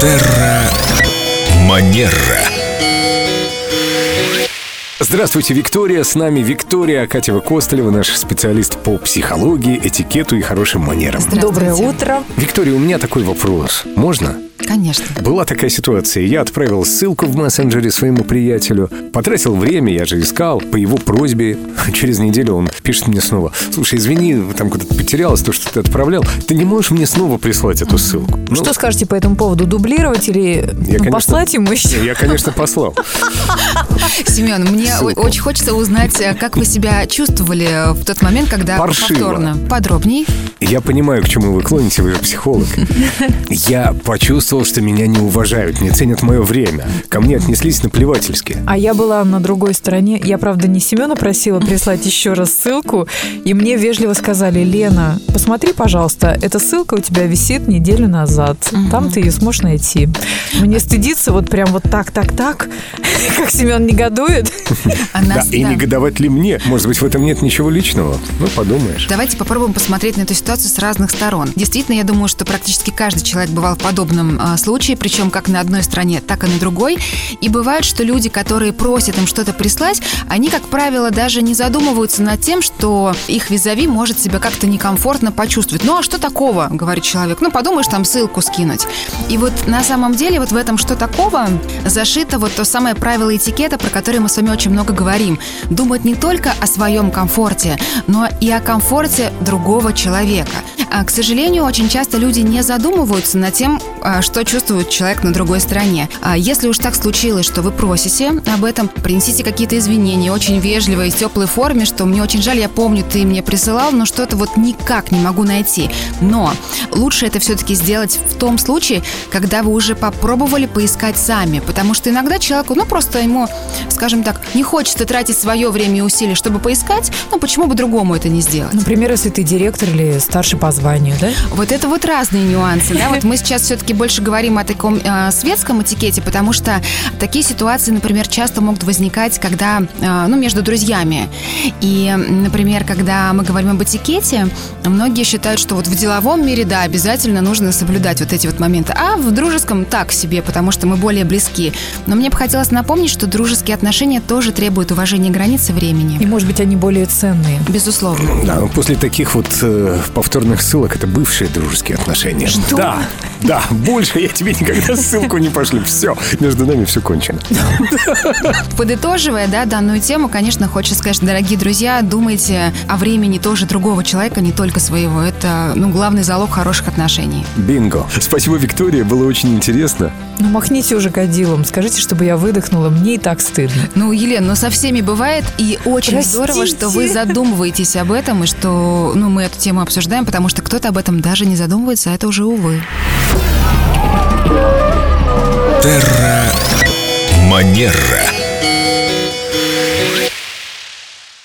Терра Манера. Здравствуйте, Виктория. С нами Виктория Акатьева Костолева, наш специалист по психологии, этикету и хорошим манерам. Доброе утро. Виктория, у меня такой вопрос. Можно? Конечно. Была такая ситуация. Я отправил ссылку в мессенджере своему приятелю, потратил время, я же искал, по его просьбе. Через неделю он пишет мне снова. Слушай, извини, там куда-то потерялось то, что ты отправлял. Ты не можешь мне снова прислать эту ссылку? Ну, Что скажете по этому поводу? Дублировать или ну, конечно- послать ему еще? Я, конечно, послал. Семен, мне о- очень хочется узнать, э, как вы себя чувствовали в тот момент, когда Паршиво. повторно. Подробней. Я понимаю, к чему вы клоните, вы же психолог. Я почувствовал, что меня не уважают, не ценят мое время. Ко мне отнеслись наплевательски. А я была на другой стороне. Я, правда, не Семена просила прислать еще раз ссылку. И мне вежливо сказали, Лена, посмотри, пожалуйста, эта ссылка у тебя висит неделю назад. Там ты ее сможешь найти. Мне стыдиться вот прям вот так, так, так, как Семен негодует. Да, и негодовать ли мне? Может быть, в этом нет ничего личного? Ну, подумаешь. Давайте попробуем посмотреть на эту ситуацию с разных сторон. Действительно, я думаю, что практически каждый человек бывал в подобном а, случае, причем как на одной стороне, так и на другой. И бывает, что люди, которые просят им что-то прислать, они, как правило, даже не задумываются над тем, что их визави может себя как-то некомфортно почувствовать. Ну а что такого, говорит человек? Ну подумаешь, там ссылку скинуть. И вот на самом деле вот в этом что такого зашито вот то самое правило этикета, про которое мы с вами очень много говорим. Думать не только о своем комфорте, но и о комфорте другого человека. А, к сожалению, очень часто люди не задумываются над тем, а, что чувствует человек на другой стороне. А если уж так случилось, что вы просите об этом, принесите какие-то извинения, очень вежливо и в теплой форме, что мне очень жаль, я помню, ты мне присылал, но что-то вот никак не могу найти. Но лучше это все-таки сделать в том случае, когда вы уже попробовали поискать сами, потому что иногда человеку, ну просто ему, скажем так, не хочется тратить свое время и усилия, чтобы поискать, ну почему бы другому это не сделать? Например, если ты директор или старший по званию, да? Вот это вот разные нюансы, да. Вот мы сейчас все-таки больше говорим о таком э, светском этикете, потому что такие ситуации, например, часто могут возникать, когда, э, ну, между друзьями. И, например, когда мы говорим об этикете, многие считают, что вот в деловом мире, да, обязательно нужно соблюдать вот эти вот моменты, а в дружеском так себе, потому что мы более близки. Но мне бы хотелось напомнить, что дружеские отношения тоже требуют уважения границ и И, времени. может быть, они более ценные. Безусловно. Да, но после таких вот э, повторных ссылок это бывшие дружеские отношения. Да, да, больше я тебе никогда ссылку не пошлю. Все, между нами все кончено. Подытоживая да, данную тему, конечно, хочется сказать, что, дорогие друзья, думайте о времени тоже другого человека, не только своего. Это ну, главный залог хороших отношений. Бинго. Спасибо, Виктория, было очень интересно. Ну, махните уже кадилом. Скажите, чтобы я выдохнула. Мне и так стыдно. Ну, Елена, ну со всеми бывает, и очень Простите. здорово, что вы задумываетесь об этом, и что ну, мы эту тему обсуждаем, потому что кто-то об этом даже не задумывается, а это уже увы. Терра Манера.